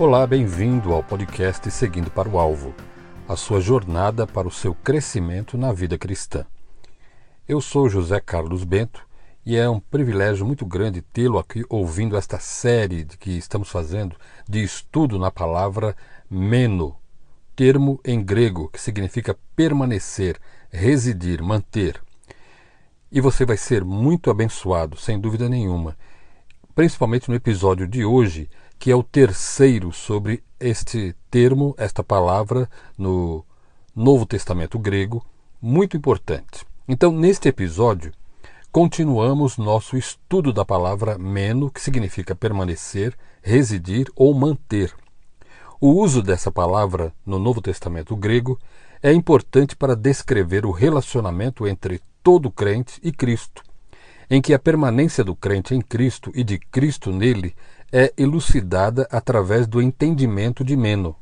Olá, bem-vindo ao podcast Seguindo para o Alvo, a sua jornada para o seu crescimento na vida cristã. Eu sou José Carlos Bento e é um privilégio muito grande tê-lo aqui ouvindo esta série que estamos fazendo de estudo na palavra meno, termo em grego que significa permanecer, residir, manter. E você vai ser muito abençoado, sem dúvida nenhuma, principalmente no episódio de hoje que é o terceiro sobre este termo, esta palavra no Novo Testamento grego, muito importante. Então, neste episódio, continuamos nosso estudo da palavra meno, que significa permanecer, residir ou manter. O uso dessa palavra no Novo Testamento grego é importante para descrever o relacionamento entre todo crente e Cristo, em que a permanência do crente em Cristo e de Cristo nele é elucidada através do entendimento de Meno.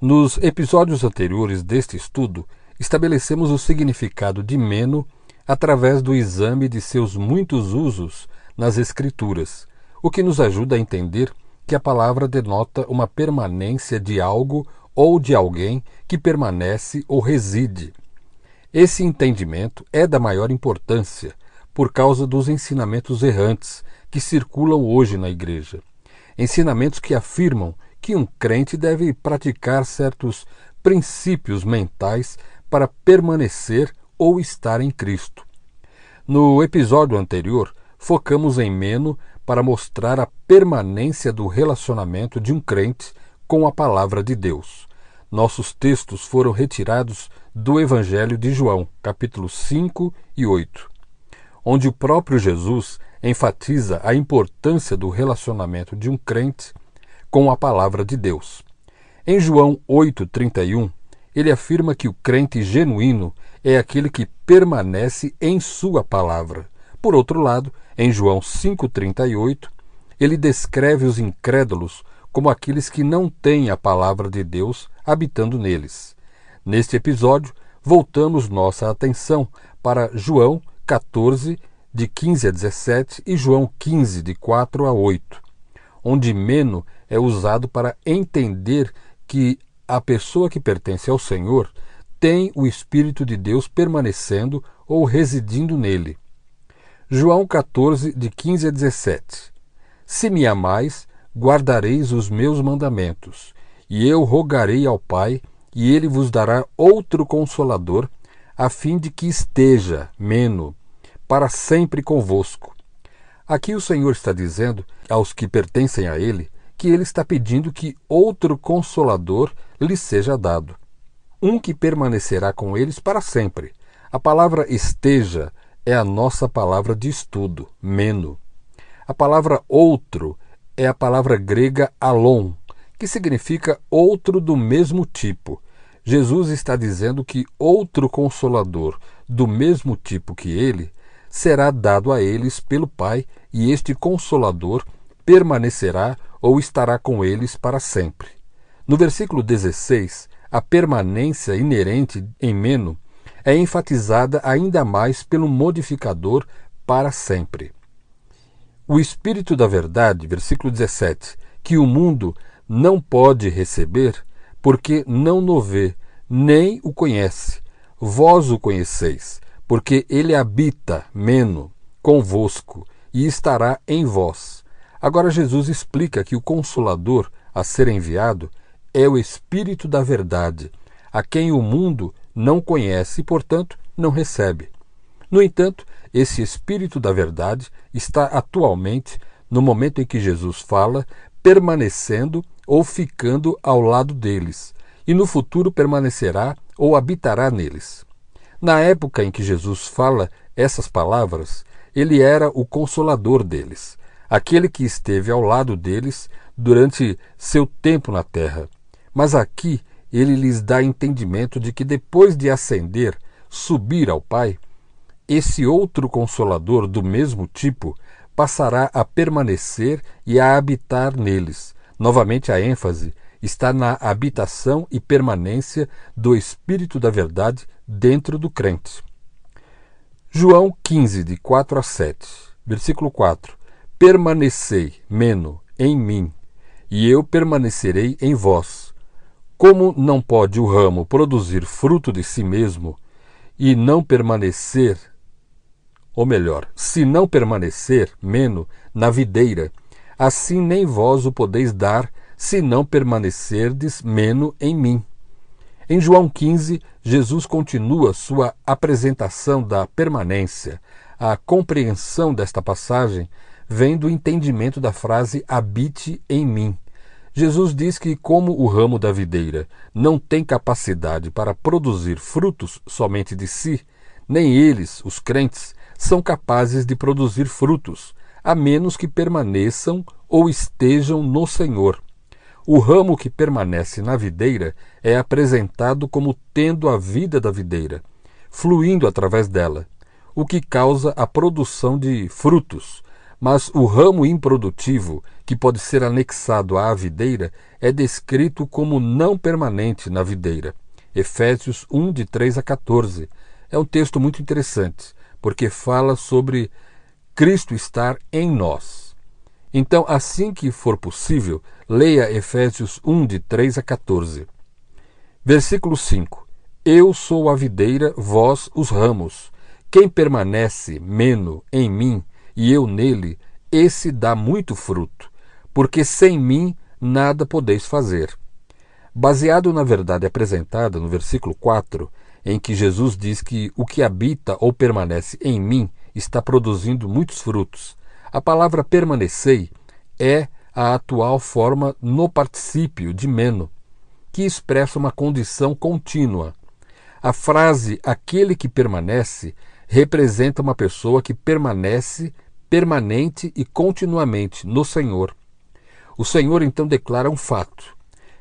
Nos episódios anteriores deste estudo, estabelecemos o significado de Meno através do exame de seus muitos usos nas Escrituras, o que nos ajuda a entender que a palavra denota uma permanência de algo ou de alguém que permanece ou reside. Esse entendimento é da maior importância por causa dos ensinamentos errantes que circulam hoje na igreja. Ensinamentos que afirmam que um crente deve praticar certos princípios mentais para permanecer ou estar em Cristo. No episódio anterior, focamos em Meno para mostrar a permanência do relacionamento de um crente com a palavra de Deus. Nossos textos foram retirados do Evangelho de João, capítulos 5 e 8, onde o próprio Jesus enfatiza a importância do relacionamento de um crente com a palavra de Deus. Em João 8:31, ele afirma que o crente genuíno é aquele que permanece em sua palavra. Por outro lado, em João 5:38, ele descreve os incrédulos como aqueles que não têm a palavra de Deus habitando neles. Neste episódio, voltamos nossa atenção para João 14, de 15 a 17, e João 15, de 4 a 8, onde meno é usado para entender que a pessoa que pertence ao Senhor tem o Espírito de Deus permanecendo ou residindo nele. João 14, de 15 a 17. Se me amais, guardareis os meus mandamentos, e eu rogarei ao Pai, e ele vos dará outro consolador, a fim de que esteja, meno, para sempre convosco. Aqui o Senhor está dizendo aos que pertencem a Ele que Ele está pedindo que outro consolador lhes seja dado, um que permanecerá com eles para sempre. A palavra esteja é a nossa palavra de estudo, meno. A palavra outro é a palavra grega alon, que significa outro do mesmo tipo. Jesus está dizendo que outro consolador do mesmo tipo que ele será dado a eles pelo Pai, e este Consolador permanecerá ou estará com eles para sempre. No versículo 16, a permanência inerente em Meno é enfatizada ainda mais pelo modificador para sempre. O Espírito da Verdade, versículo 17, que o mundo não pode receber, porque não o vê, nem o conhece. Vós o conheceis, porque ele habita, meno, convosco e estará em vós. Agora Jesus explica que o Consolador a ser enviado é o Espírito da Verdade, a quem o mundo não conhece e, portanto, não recebe. No entanto, esse Espírito da Verdade está atualmente, no momento em que Jesus fala, permanecendo ou ficando ao lado deles, e no futuro permanecerá ou habitará neles. Na época em que Jesus fala essas palavras, ele era o consolador deles, aquele que esteve ao lado deles durante seu tempo na terra. Mas aqui ele lhes dá entendimento de que depois de ascender, subir ao Pai, esse outro consolador do mesmo tipo passará a permanecer e a habitar neles. Novamente a ênfase está na habitação e permanência do Espírito da Verdade dentro do crente. João 15, de 4 a 7, versículo 4: Permanecei, meno, em mim, e eu permanecerei em vós. Como não pode o ramo produzir fruto de si mesmo e não permanecer, ou melhor, se não permanecer, meno, na videira, assim nem vós o podeis dar, se não permanecerdes, meno, em mim. Em João 15, Jesus continua sua apresentação da permanência. A compreensão desta passagem vem do entendimento da frase habite em mim. Jesus diz que, como o ramo da videira não tem capacidade para produzir frutos somente de si, nem eles, os crentes, são capazes de produzir frutos, a menos que permaneçam ou estejam no Senhor. O ramo que permanece na videira é apresentado como tendo a vida da videira, fluindo através dela, o que causa a produção de frutos. Mas o ramo improdutivo, que pode ser anexado à videira, é descrito como não permanente na videira. Efésios 1, de 3 a 14. É um texto muito interessante, porque fala sobre Cristo estar em nós. Então, assim que for possível, leia Efésios 1, de 3 a 14. Versículo 5: Eu sou a videira, vós os ramos. Quem permanece, meno, em mim, e eu nele, esse dá muito fruto, porque sem mim nada podeis fazer. Baseado na verdade apresentada no versículo 4, em que Jesus diz que o que habita ou permanece em mim está produzindo muitos frutos, a palavra permanecei é a atual forma no particípio de meno, que expressa uma condição contínua. A frase aquele que permanece representa uma pessoa que permanece permanente e continuamente no Senhor. O Senhor então declara um fato.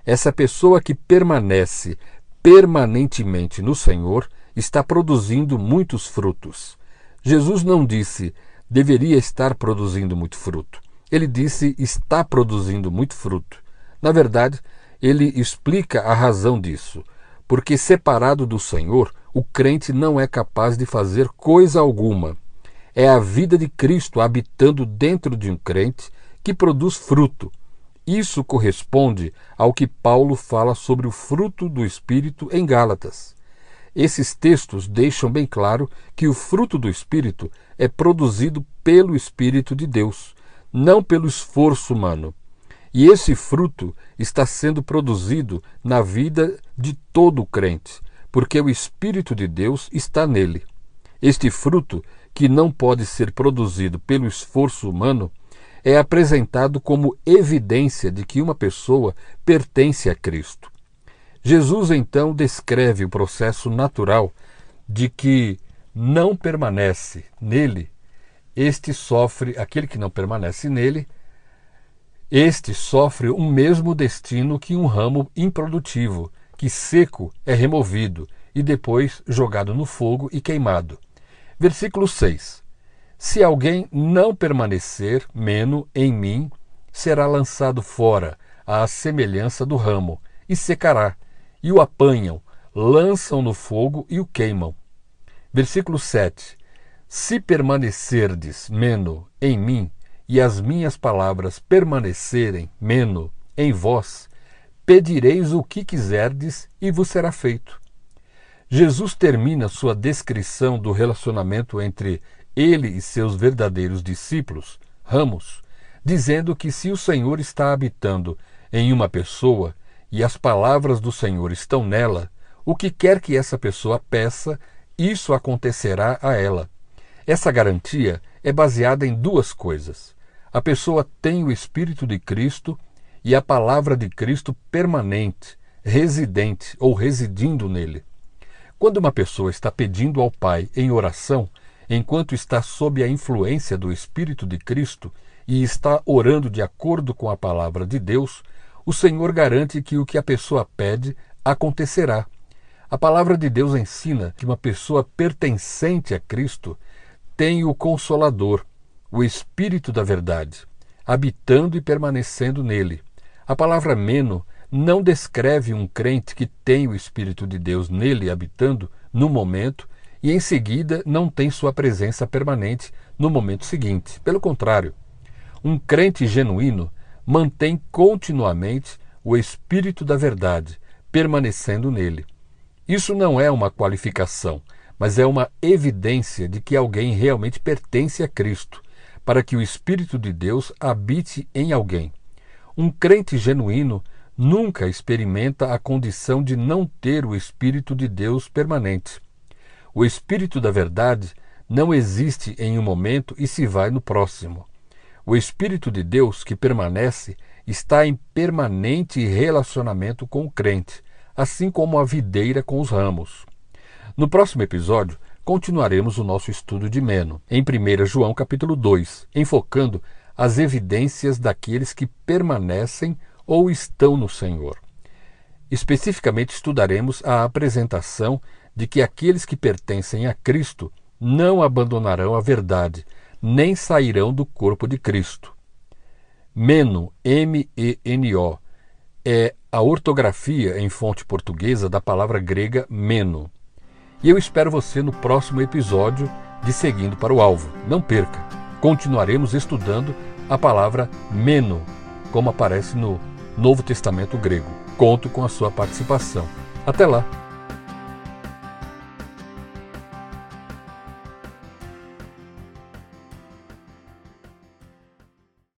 Essa pessoa que permanece permanentemente no Senhor está produzindo muitos frutos. Jesus não disse deveria estar produzindo muito fruto. Ele disse está produzindo muito fruto. Na verdade, ele explica a razão disso, porque separado do Senhor, o crente não é capaz de fazer coisa alguma. É a vida de Cristo habitando dentro de um crente que produz fruto. Isso corresponde ao que Paulo fala sobre o fruto do Espírito em Gálatas. Esses textos deixam bem claro que o fruto do Espírito é produzido pelo Espírito de Deus, não pelo esforço humano. E esse fruto está sendo produzido na vida de todo crente, porque o Espírito de Deus está nele. Este fruto, que não pode ser produzido pelo esforço humano, é apresentado como evidência de que uma pessoa pertence a Cristo. Jesus então descreve o processo natural de que não permanece nele, este sofre, aquele que não permanece nele, este sofre o mesmo destino que um ramo improdutivo, que seco é removido e depois jogado no fogo e queimado. Versículo 6: Se alguém não permanecer, meno, em mim, será lançado fora, à semelhança do ramo, e secará e o apanham, lançam no fogo e o queimam. Versículo 7: Se permanecerdes, meno, em mim, e as minhas palavras permanecerem, meno, em vós, pedireis o que quiserdes e vos será feito. Jesus termina sua descrição do relacionamento entre ele e seus verdadeiros discípulos, ramos, dizendo que se o Senhor está habitando em uma pessoa, e as palavras do Senhor estão nela, o que quer que essa pessoa peça, isso acontecerá a ela. Essa garantia é baseada em duas coisas. A pessoa tem o Espírito de Cristo e a palavra de Cristo permanente, residente ou residindo nele. Quando uma pessoa está pedindo ao Pai em oração, enquanto está sob a influência do Espírito de Cristo e está orando de acordo com a palavra de Deus, o Senhor garante que o que a pessoa pede acontecerá. A palavra de Deus ensina que uma pessoa pertencente a Cristo tem o Consolador, o Espírito da Verdade, habitando e permanecendo nele. A palavra meno não descreve um crente que tem o Espírito de Deus nele habitando no momento e em seguida não tem sua presença permanente no momento seguinte. Pelo contrário, um crente genuíno mantém continuamente o espírito da verdade, permanecendo nele. Isso não é uma qualificação, mas é uma evidência de que alguém realmente pertence a Cristo, para que o Espírito de Deus habite em alguém. Um crente genuíno nunca experimenta a condição de não ter o Espírito de Deus permanente. O Espírito da Verdade não existe em um momento e se vai no próximo. O Espírito de Deus que permanece está em permanente relacionamento com o crente, assim como a videira com os ramos. No próximo episódio, continuaremos o nosso estudo de Meno, em 1 João capítulo 2, enfocando as evidências daqueles que permanecem ou estão no Senhor. Especificamente estudaremos a apresentação de que aqueles que pertencem a Cristo não abandonarão a verdade, nem sairão do corpo de Cristo. Meno, M-E-N-O, é a ortografia em fonte portuguesa da palavra grega meno. E eu espero você no próximo episódio de Seguindo para o Alvo. Não perca! Continuaremos estudando a palavra meno, como aparece no Novo Testamento grego. Conto com a sua participação. Até lá!